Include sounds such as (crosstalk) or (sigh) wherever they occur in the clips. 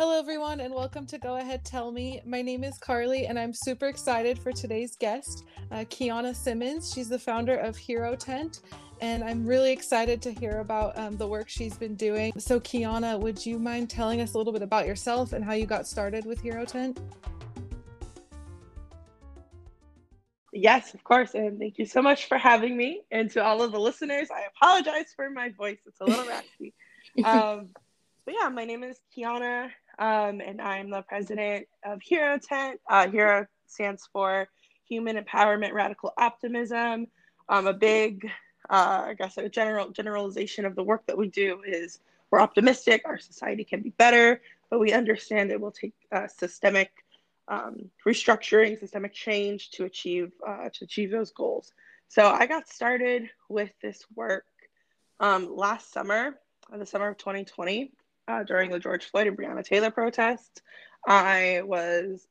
Hello, everyone, and welcome to Go Ahead Tell Me. My name is Carly, and I'm super excited for today's guest, uh, Kiana Simmons. She's the founder of Hero Tent, and I'm really excited to hear about um, the work she's been doing. So, Kiana, would you mind telling us a little bit about yourself and how you got started with Hero Tent? Yes, of course. And thank you so much for having me. And to all of the listeners, I apologize for my voice. It's a little raspy. (laughs) Um, but yeah, my name is Kiana um, and I'm the president of Hero Tent. Uh, Hero stands for Human Empowerment Radical Optimism. Um, a big, uh, I guess, a general generalization of the work that we do is we're optimistic. Our society can be better, but we understand it will take uh, systemic um, restructuring, systemic change to achieve uh, to achieve those goals. So I got started with this work um, last summer, in the summer of 2020 uh, during the George Floyd and Breonna Taylor protests. I was,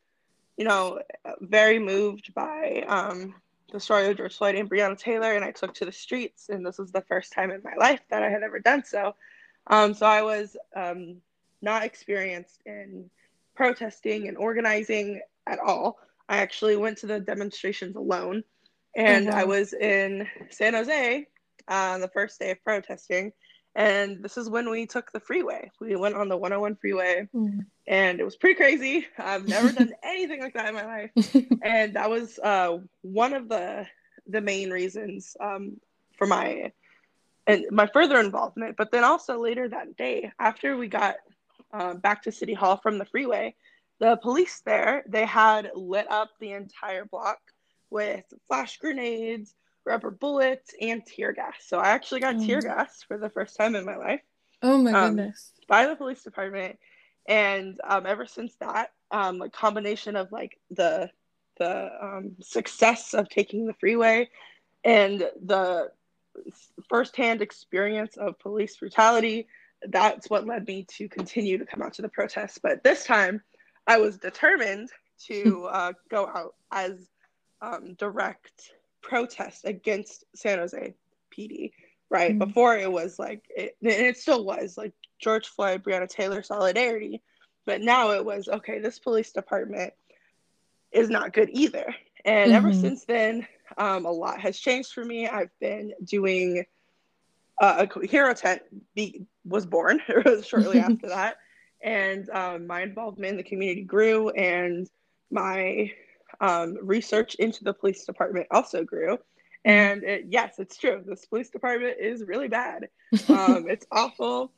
you know, very moved by um, the story of George Floyd and Breonna Taylor, and I took to the streets. And this was the first time in my life that I had ever done so. Um, so I was um, not experienced in protesting and organizing at all. I actually went to the demonstrations alone, and mm-hmm. I was in San Jose on uh, the first day of protesting and this is when we took the freeway. We went on the 101 freeway mm. and it was pretty crazy. I've never done (laughs) anything like that in my life. (laughs) and that was uh, one of the the main reasons um, for my and my further involvement. But then also later that day, after we got uh, back to City Hall from the freeway, the police there, they had lit up the entire block with flash grenades, rubber bullets, and tear gas. So I actually got oh. tear gas for the first time in my life. Oh my um, goodness. By the police department. And um, ever since that, um, a combination of like the the um, success of taking the freeway and the firsthand experience of police brutality, that's what led me to continue to come out to the protests. But this time, I was determined to (laughs) uh, go out as um, direct protest against San Jose PD, right? Mm-hmm. Before it was like, it, and it still was like George Floyd, Breonna Taylor solidarity, but now it was okay. This police department is not good either. And mm-hmm. ever since then, um, a lot has changed for me. I've been doing uh, a hero tent be, was born (laughs) shortly (laughs) after that, and um, my involvement in the community grew, and my um, research into the police department also grew. Mm-hmm. And it, yes, it's true. This police department is really bad. Um, it's (laughs) awful.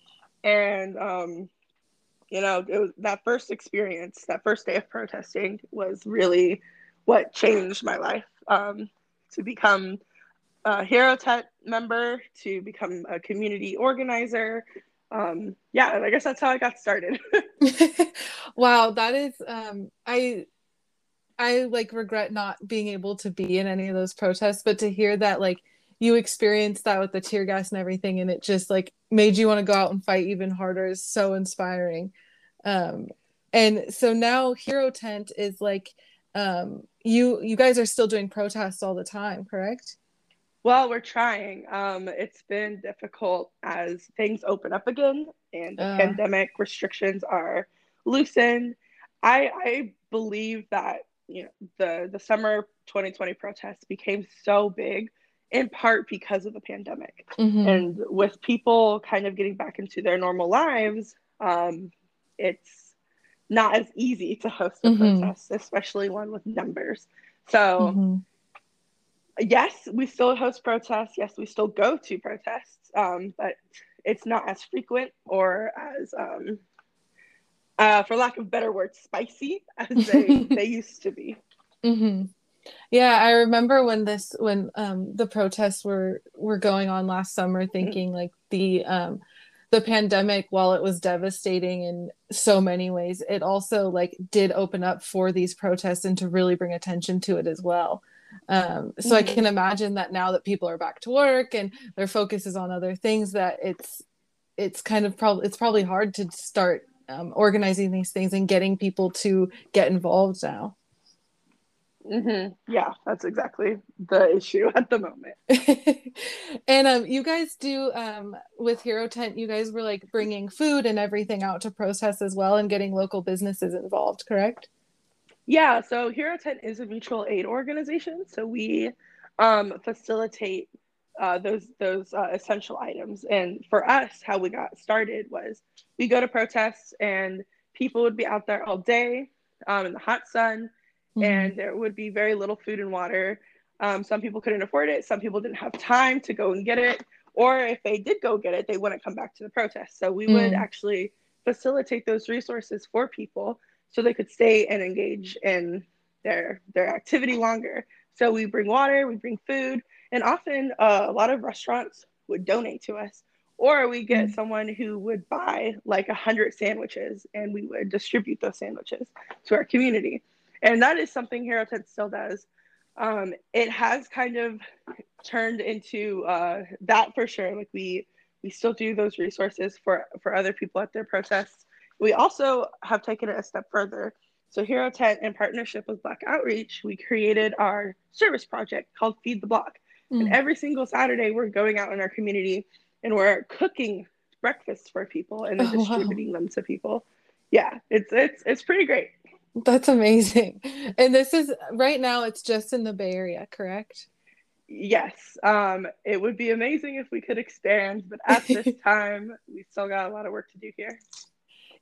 And, um, you know, it was that first experience, that first day of protesting was really what changed my life um, to become a Hero Tent member, to become a community organizer. Um, yeah, and I guess that's how I got started. (laughs) (laughs) wow, that is, um, I I like regret not being able to be in any of those protests, but to hear that like you experienced that with the tear gas and everything and it just like made you want to go out and fight even harder is so inspiring. Um and so now Hero Tent is like um you you guys are still doing protests all the time, correct? Well, we're trying. Um, it's been difficult as things open up again and the uh. pandemic restrictions are loosened. I I believe that you know the the summer 2020 protests became so big in part because of the pandemic mm-hmm. and with people kind of getting back into their normal lives um, it's not as easy to host a mm-hmm. protest especially one with numbers so mm-hmm. yes we still host protests yes we still go to protests um, but it's not as frequent or as um, uh, for lack of better words, spicy as they, (laughs) they used to be. Mm-hmm. Yeah, I remember when this when um, the protests were were going on last summer, mm-hmm. thinking mm-hmm. like the um, the pandemic, while it was devastating in so many ways, it also like did open up for these protests and to really bring attention to it as well. Um, so mm-hmm. I can imagine that now that people are back to work and their focus is on other things, that it's it's kind of probably it's probably hard to start um, organizing these things and getting people to get involved now. Mm-hmm. Yeah, that's exactly the issue at the moment. (laughs) and um, you guys do um, with Hero Tent. You guys were like bringing food and everything out to protest as well, and getting local businesses involved. Correct? Yeah. So Hero Tent is a mutual aid organization. So we um, facilitate uh, those those uh, essential items. And for us, how we got started was we go to protests, and people would be out there all day um, in the hot sun mm-hmm. and there would be very little food and water. Um, some people couldn't afford it. Some people didn't have time to go and get it. Or if they did go get it, they wouldn't come back to the protest. So we mm. would actually facilitate those resources for people so they could stay and engage in their their activity longer. So we bring water, we bring food, and often uh, a lot of restaurants would donate to us, or we get mm. someone who would buy like a hundred sandwiches, and we would distribute those sandwiches to our community and that is something Hero Tent still does. Um, it has kind of turned into uh, that for sure. Like we we still do those resources for for other people at their protests. We also have taken it a step further. So Hero Tent, in partnership with Black Outreach, we created our service project called Feed the Block. Mm. And every single Saturday, we're going out in our community and we're cooking breakfast for people and then oh, distributing wow. them to people. Yeah, it's it's it's pretty great. That's amazing. And this is right now, it's just in the Bay Area, correct? Yes. Um, it would be amazing if we could expand, but at this (laughs) time, we still got a lot of work to do here.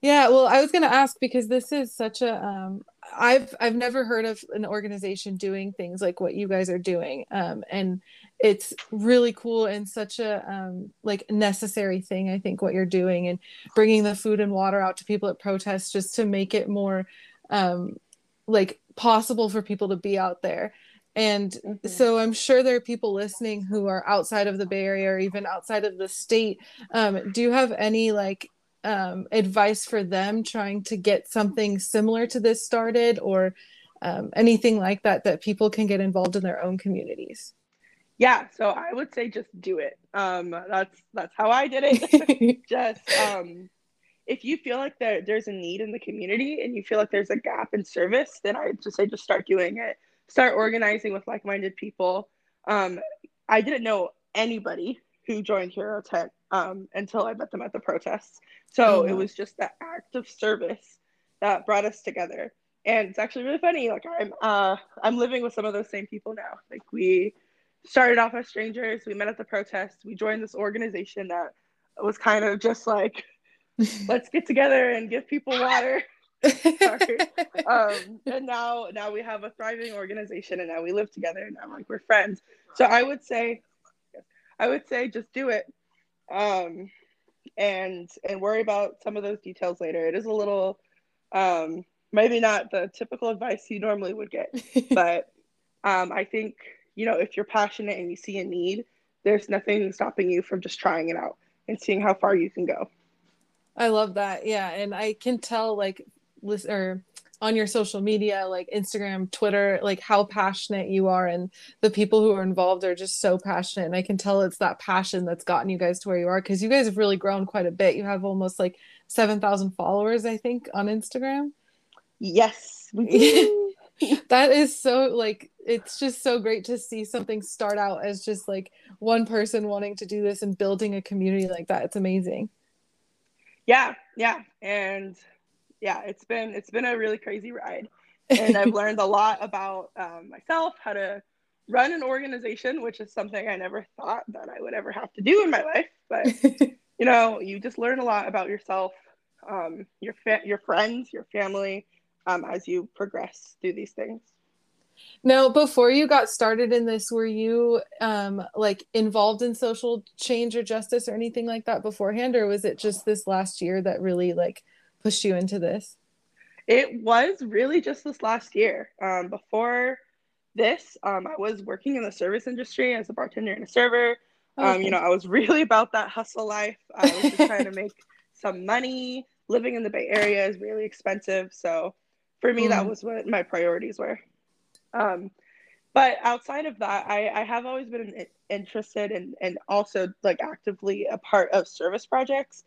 Yeah, well, I was going to ask because this is such a um, I've I've never heard of an organization doing things like what you guys are doing, um, and it's really cool and such a um, like necessary thing. I think what you're doing and bringing the food and water out to people at protests just to make it more um, like possible for people to be out there. And mm-hmm. so I'm sure there are people listening who are outside of the Bay Area or even outside of the state. Um, do you have any like um, advice for them trying to get something similar to this started or um, anything like that that people can get involved in their own communities? Yeah, so I would say just do it. Um, that's that's how I did it. (laughs) just um, if you feel like there, there's a need in the community and you feel like there's a gap in service, then I just say just start doing it. Start organizing with like-minded people. Um, I didn't know anybody who joined Hero Tent um, until I met them at the protests. So it was just that act of service that brought us together. And it's actually really funny. Like I'm, uh, I'm living with some of those same people now. Like we started off as strangers. We met at the protests. We joined this organization that was kind of just like (laughs) let's get together and give people water. (laughs) um, and now now we have a thriving organization and now we live together and now like we're friends. So I would say I would say just do it. Um, and and worry about some of those details later. It is a little um, maybe not the typical advice you normally would get, (laughs) but um, I think you know if you're passionate and you see a need, there's nothing stopping you from just trying it out and seeing how far you can go. I love that. Yeah, and I can tell like listen or on your social media like Instagram, Twitter, like how passionate you are and the people who are involved are just so passionate and I can tell it's that passion that's gotten you guys to where you are cuz you guys have really grown quite a bit. You have almost like 7,000 followers I think on Instagram. Yes. (laughs) (laughs) that is so like it's just so great to see something start out as just like one person wanting to do this and building a community like that. It's amazing yeah yeah and yeah it's been it's been a really crazy ride. (laughs) And i've learned a lot about um, myself how to run an organization which is something i never thought that i would ever have to do in my life. But (laughs) you know you just learn a lot about yourself um, your fa- your friends your family um, as you progress through these things. Now, before you got started in this, were you um, like involved in social change or justice or anything like that beforehand, or was it just this last year that really like pushed you into this? It was really just this last year. Um, before this, um, I was working in the service industry as a bartender and a server. Okay. Um, you know, I was really about that hustle life. I was just trying to (laughs) make some money. Living in the Bay Area is really expensive, so for me, mm. that was what my priorities were. Um, but outside of that, I, I have always been interested in and also like actively a part of service projects.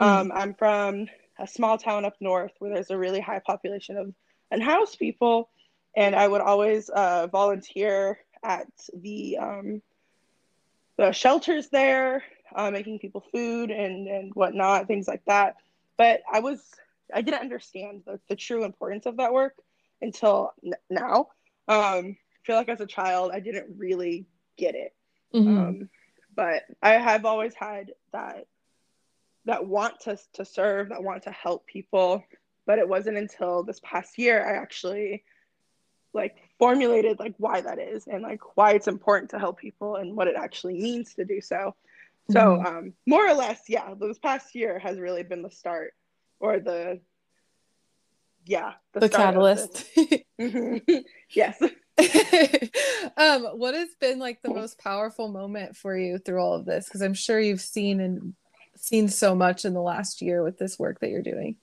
Mm. Um, I'm from a small town up north where there's a really high population of unhoused people, and I would always uh, volunteer at the um, the shelters there, uh, making people food and and whatnot, things like that. But I was I didn't understand the, the true importance of that work until n- now. Um, I feel like as a child I didn't really get it. Mm-hmm. Um, but I have always had that that want to to serve, that want to help people. But it wasn't until this past year I actually like formulated like why that is and like why it's important to help people and what it actually means to do so. So mm-hmm. um, more or less, yeah, this past year has really been the start or the yeah the, the catalyst. (laughs) Mm-hmm. yes. (laughs) um, what has been like the most powerful moment for you through all of this? Because I'm sure you've seen and seen so much in the last year with this work that you're doing.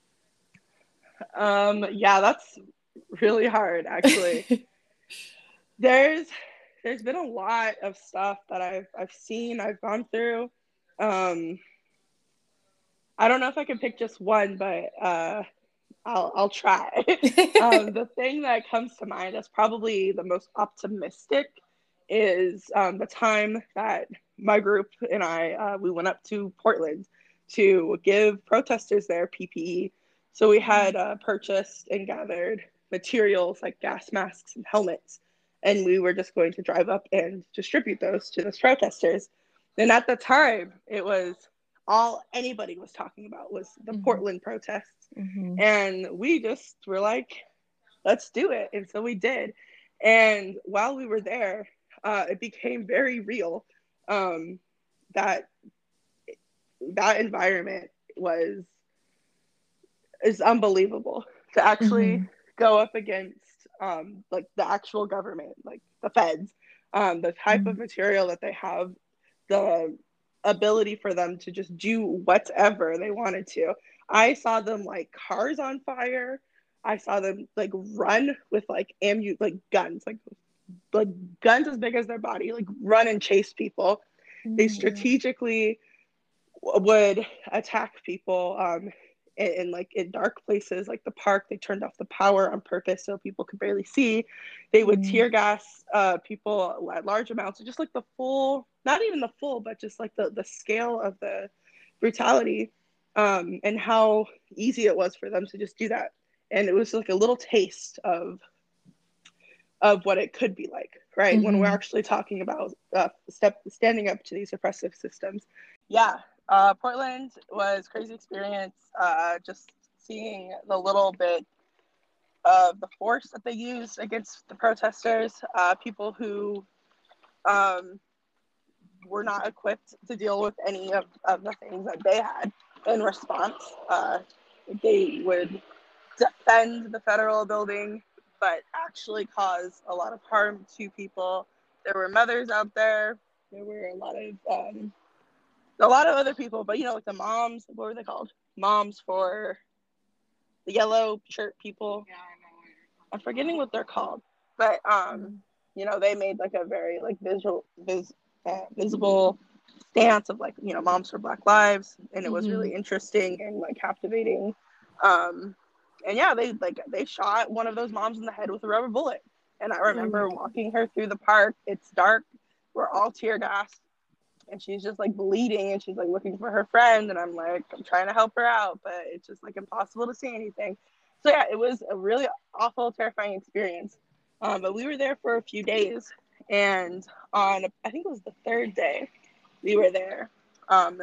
Um, yeah, that's really hard actually. (laughs) there's there's been a lot of stuff that I've I've seen, I've gone through. Um, I don't know if I can pick just one, but uh, I'll I'll try. (laughs) um, the thing that comes to mind as probably the most optimistic is um, the time that my group and I uh, we went up to Portland to give protesters their PPE. So we had uh, purchased and gathered materials like gas masks and helmets, and we were just going to drive up and distribute those to those protesters. And at the time, it was all anybody was talking about was the mm-hmm. Portland protests. Mm-hmm. And we just were like, let's do it. And so we did. And while we were there, uh, it became very real um, that that environment was is unbelievable to actually mm-hmm. go up against um, like the actual government, like the feds, um, the type mm-hmm. of material that they have, the ability for them to just do whatever they wanted to. I saw them like cars on fire. I saw them like run with like amu like guns, like like guns as big as their body, like run and chase people. Mm-hmm. They strategically would attack people um, in, in, like in dark places like the park they turned off the power on purpose so people could barely see they would mm. tear gas uh, people at large amounts just like the full not even the full but just like the the scale of the brutality um, and how easy it was for them to just do that and it was like a little taste of of what it could be like right mm-hmm. when we're mm-hmm. actually talking about uh, step standing up to these oppressive systems yeah uh, Portland was crazy experience. Uh, just seeing the little bit of the force that they used against the protesters, uh, people who um, were not equipped to deal with any of, of the things that they had in response. Uh, they would defend the federal building, but actually cause a lot of harm to people. There were mothers out there. There were a lot of um, a lot of other people, but you know, like the moms, what were they called? Moms for the yellow shirt people. Yeah, I am forgetting what they're called, but um, mm-hmm. you know, they made like a very like visual, vis, uh, visible stance of like you know, moms for Black Lives, and it was mm-hmm. really interesting and like captivating. Um, and yeah, they like they shot one of those moms in the head with a rubber bullet, and I remember mm-hmm. walking her through the park. It's dark. We're all tear gassed. And she's just like bleeding. And she's like looking for her friend. And i'm like i'm trying to help her out but it's just like impossible to see anything. So yeah it was a really awful terrifying experience. Um, but we were there for a few days. And on i think it was the third day we were there um,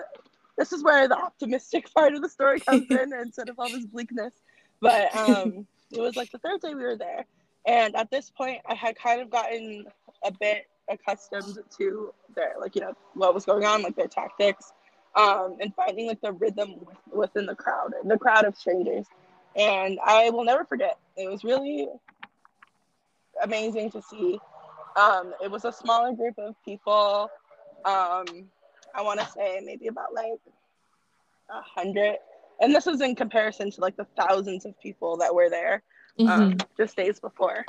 this is where the optimistic (laughs) part of the story comes in (laughs) instead of all this bleakness but (laughs) um, it was like the third day we were there. And at this point i had kind of gotten a bit accustomed to their like you know what was going on like their tactics um, and finding like the rhythm within the crowd the crowd of strangers. And i will never forget. It was really amazing to see. Um, it was a smaller group of people. Um, i want to say maybe about like a hundred and this was in comparison to like the thousands of people that were there um, mm-hmm. just days before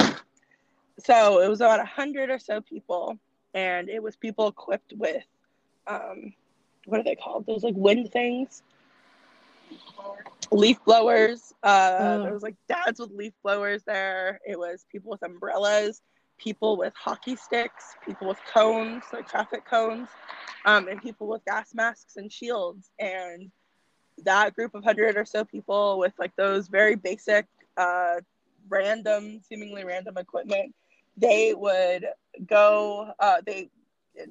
so it was about a hundred or so people, and it was people equipped with, um, what are they called? Those like wind things. leaf blowers. Uh, oh. There was like dads with leaf blowers there. It was people with umbrellas, people with hockey sticks, people with cones, like traffic cones, um, and people with gas masks and shields. And that group of hundred or so people with like those very basic, uh, random, seemingly random equipment, they would go. Uh, they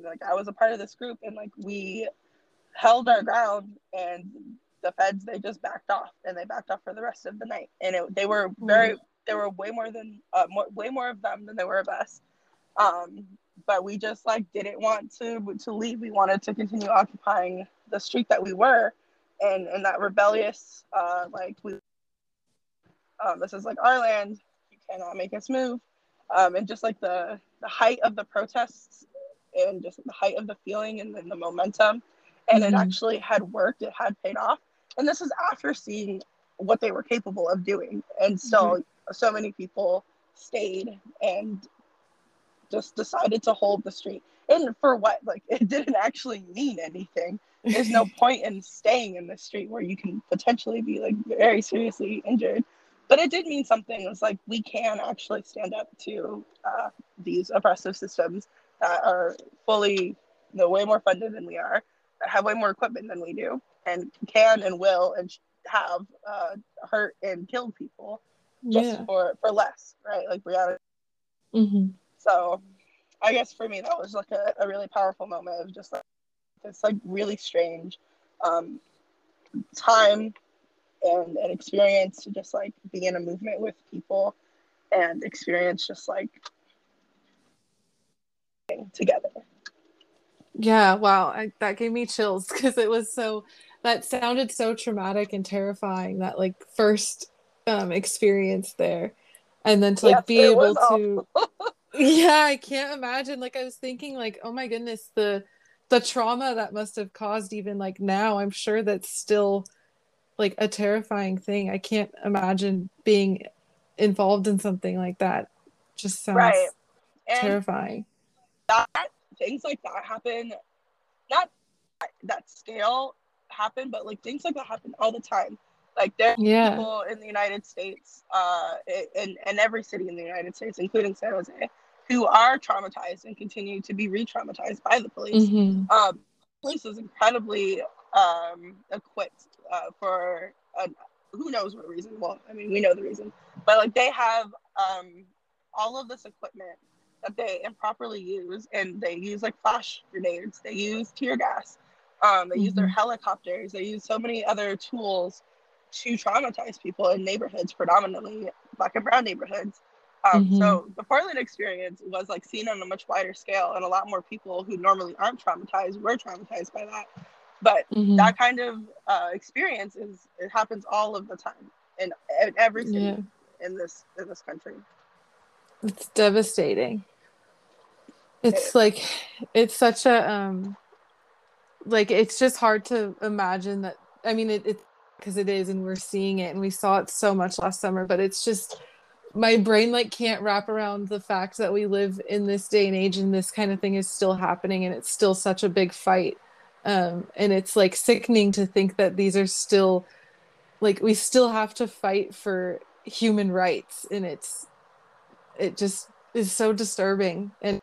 like I was a part of this group, and like we held our ground and the feds they just backed off and they backed off for the rest of the night and it, they were very mm. there were way more than uh, more, way more of them than there were of us um, but we just like didn't want to to leave we wanted to continue occupying the street that we were and and that rebellious uh, like we um, this is like our land. You cannot make us move. Um, and just like the the height of the protests and just the height of the feeling and then the momentum. And mm-hmm. it actually had worked. It had paid off. And this is after seeing what they were capable of doing. And so mm-hmm. so many people stayed and just decided to hold the street. And for what? Like (laughs) it didn't actually mean anything there's no point in staying in the street where you can potentially be like very seriously injured but it did mean something it was like we can actually stand up to uh, these oppressive systems that are fully you know, way more funded than we are that have way more equipment than we do and can and will and have uh, hurt and killed people just yeah. for for less, right? Like Breonna. Mm-hmm. So, I guess for me that was like a, a really powerful moment of just like this like really strange um, time and an experience to just like be in a movement with people and experience just like together. Yeah, wow, I, that gave me chills because it was so that sounded so traumatic and terrifying that like first um experience there and then to like yes, be able to (laughs) yeah i can't imagine like i was thinking like oh my goodness the the trauma that must have caused even like now i'm sure that's still like a terrifying thing i can't imagine being involved in something like that just sounds right. terrifying that things like that happen not that scale happen, but like things like that happen all the time. Like there are yeah. people in the United States, uh, in, in every city in the United States, including San Jose, who are traumatized and continue to be re-traumatized by the police. Mm-hmm. Um, police is incredibly um, equipped uh, for who knows what reason. Well, I mean, we know the reason, but like they have um, all of this equipment that they improperly use, and they use like flash grenades, they use tear gas, um, they mm-hmm. use their mm-hmm. helicopters. They use so many other tools to traumatize people in neighborhoods, predominantly black and brown neighborhoods. Um, mm-hmm. So the Portland experience was like seen on a much wider scale, and a lot more people who normally aren't traumatized were traumatized by that. But mm-hmm. that kind of uh, experience is it happens all of the time in, in every city yeah. in this in this country. It's devastating. It's it like it's such a um like it's just hard to imagine that i mean it because it, it is and we're seeing it and we saw it so much last summer but it's just my brain like can't wrap around the fact that we live in this day and age and this kind of thing is still happening and it's still such a big fight. Um, and it's like sickening to think that these are still like we still have to fight for human rights and it's it just is so disturbing. And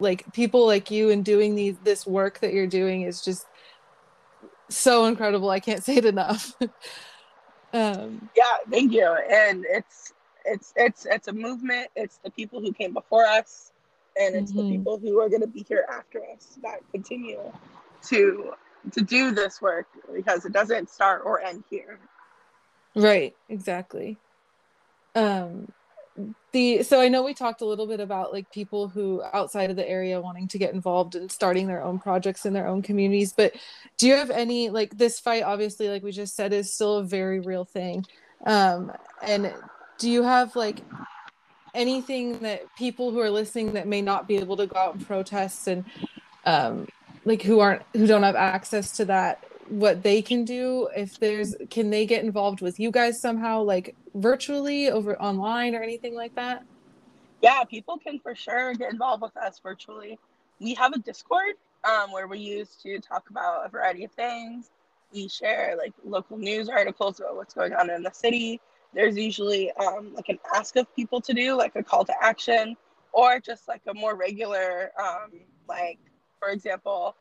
like people like you and doing these this work that you're doing is just so incredible. I can't (laughs) say it enough. (laughs) Um yeah thank you. And it's it's it's it's a movement. It's the people who came before us and it's mm-hmm. the people who are going to be here after us that continue to to do this work because it doesn't start or end here. Right exactly. Um the so i know we talked a little bit about like people who outside of the area wanting to get involved and starting their own projects in their own communities but do you have any like this fight obviously like we just said is still a very real thing. Um and do you have like anything that people who are listening that may not be able to go out and protest and um like who aren't who don't have access to that what they can do if there's can they get involved with you guys somehow like virtually over online or anything like that? Yeah people can for sure get involved with us virtually. We have a discord um, where we use to talk about a variety of things. We share like local news articles about what's going on in the city. There's usually um, like an ask of people to do, like a call to action, or just like a more regular, um, like for example,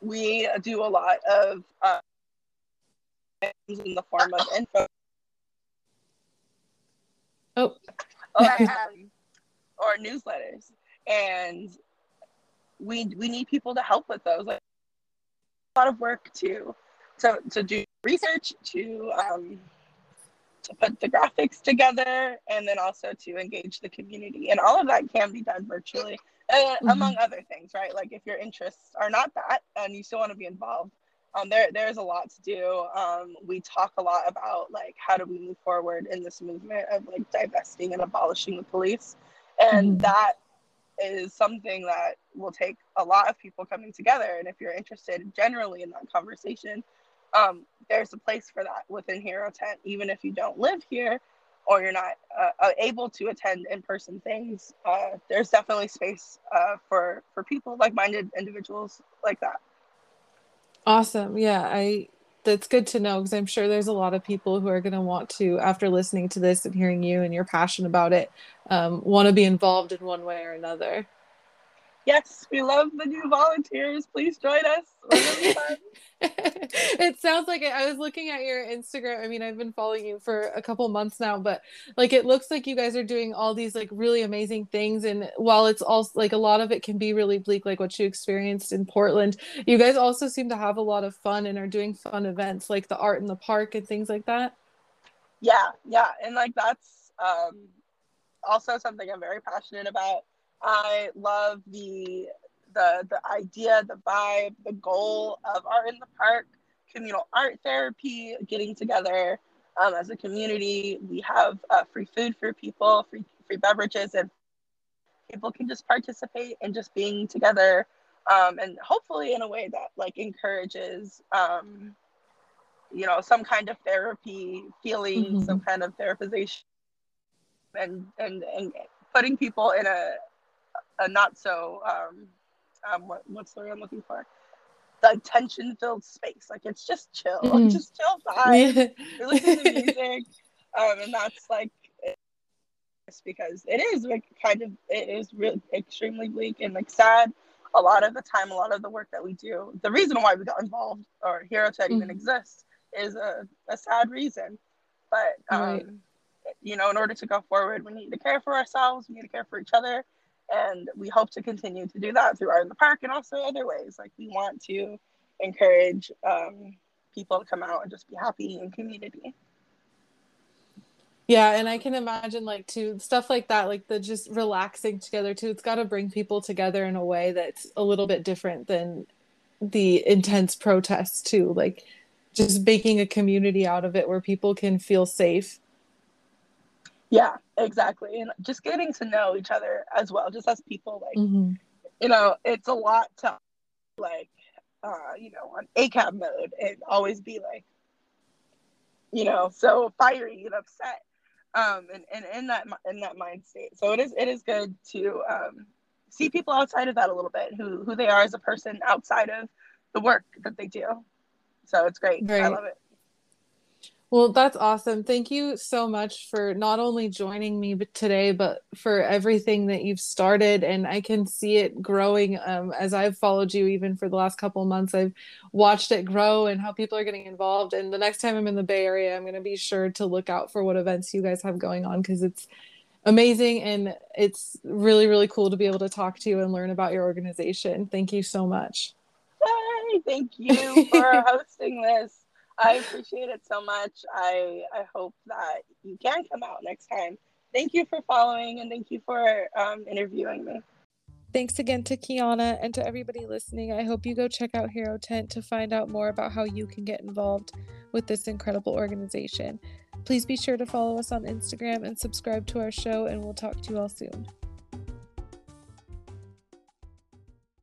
we do a lot of uh, in the form of info. Oh. (laughs) or, um, or newsletters, and we we need people to help with those. Like a lot of work to to to do research to um, to put the graphics together and then also to engage the community. And all of that can be done virtually uh, mm-hmm. among other things right? Like if your interests are not that and you still want to be involved um, there there's a lot to do. Um, we talk a lot about like how do we move forward in this movement of like divesting and abolishing the police. And mm-hmm. that is something that will take a lot of people coming together. And if you're interested generally in that conversation um, there's a place for that within Hero Tent, even if you don't live here or you're not uh, uh, able to attend in-person things. Uh, there's definitely space uh, for for people like-minded individuals like that. Awesome. Yeah, I that's good to know because I'm sure there's a lot of people who are going to want to, after listening to this and hearing you and your passion about it, um, want to be involved in one way or another yes, we love the new volunteers. Please join us. (laughs) it sounds like it. I was looking at your Instagram. I mean, I've been following you for a couple months now, but like it looks like you guys are doing all these like really amazing things. And while it's also like a lot of it can be really bleak, like what you experienced in Portland, you guys also seem to have a lot of fun and are doing fun events like the art in the park and things like that. Yeah, yeah. And like that's um also something I'm very passionate about I love the the the idea, the vibe, the goal of art in the park, communal art therapy, getting together um, as a community. We have uh, free food for people, free free beverages, and people can just participate and just being together, um, and hopefully in a way that like encourages. Um, you know, some kind of therapy, feeling mm-hmm. some kind of therapization, and and and putting people in a a not so um, um what, what's the word I'm looking for? The tension filled space. Like it's just chill, mm. just chill vibe. we listen to (laughs) music, um, and that's like it's because it is like kind of it is really extremely bleak and like sad. A lot of the time, a lot of the work that we do, the reason why we got involved or Hero Tent mm. even exists is a, a sad reason. But um, right. you know, in order to go forward, we need to care for ourselves. We need to care for each other and we hope to continue to do that through art in the park and also other ways. Like we want to encourage um, people to come out and just be happy in community. Yeah and i can imagine like too stuff like that like the just relaxing together too. It's got to bring people together in a way that's a little bit different than the intense protests too. Like just making a community out of it where people can feel safe yeah, exactly. And just getting to know each other as well, just as people, like, mm-hmm. you know, it's a lot to, like, uh, you know, on ACAB mode and always be like, you know, so fiery and upset. Um, and, and in that in that mind state. So it is it is good to um, see people outside of that a little bit, who who they are as a person outside of the work that they do. So it's great. Right. I love it. Well, that's awesome. Thank you so much for not only joining me today, but for everything that you've started. And I can see it growing um, as I've followed you, even for the last couple months. I've watched it grow and how people are getting involved. And the next time I'm in the Bay Area, I'm going to be sure to look out for what events you guys have going on because it's amazing and it's really, really cool to be able to talk to you and learn about your organization. Thank you so much. Hey, thank you (laughs) for hosting this. I appreciate it so much. I I hope that you can come out next time. Thank you for following and thank you for um, interviewing me. Thanks again to Kiana and to everybody listening. I hope you go check out Hero Tent to find out more about how you can get involved with this incredible organization. Please be sure to follow us on Instagram and subscribe to our show, and we'll talk to you all soon.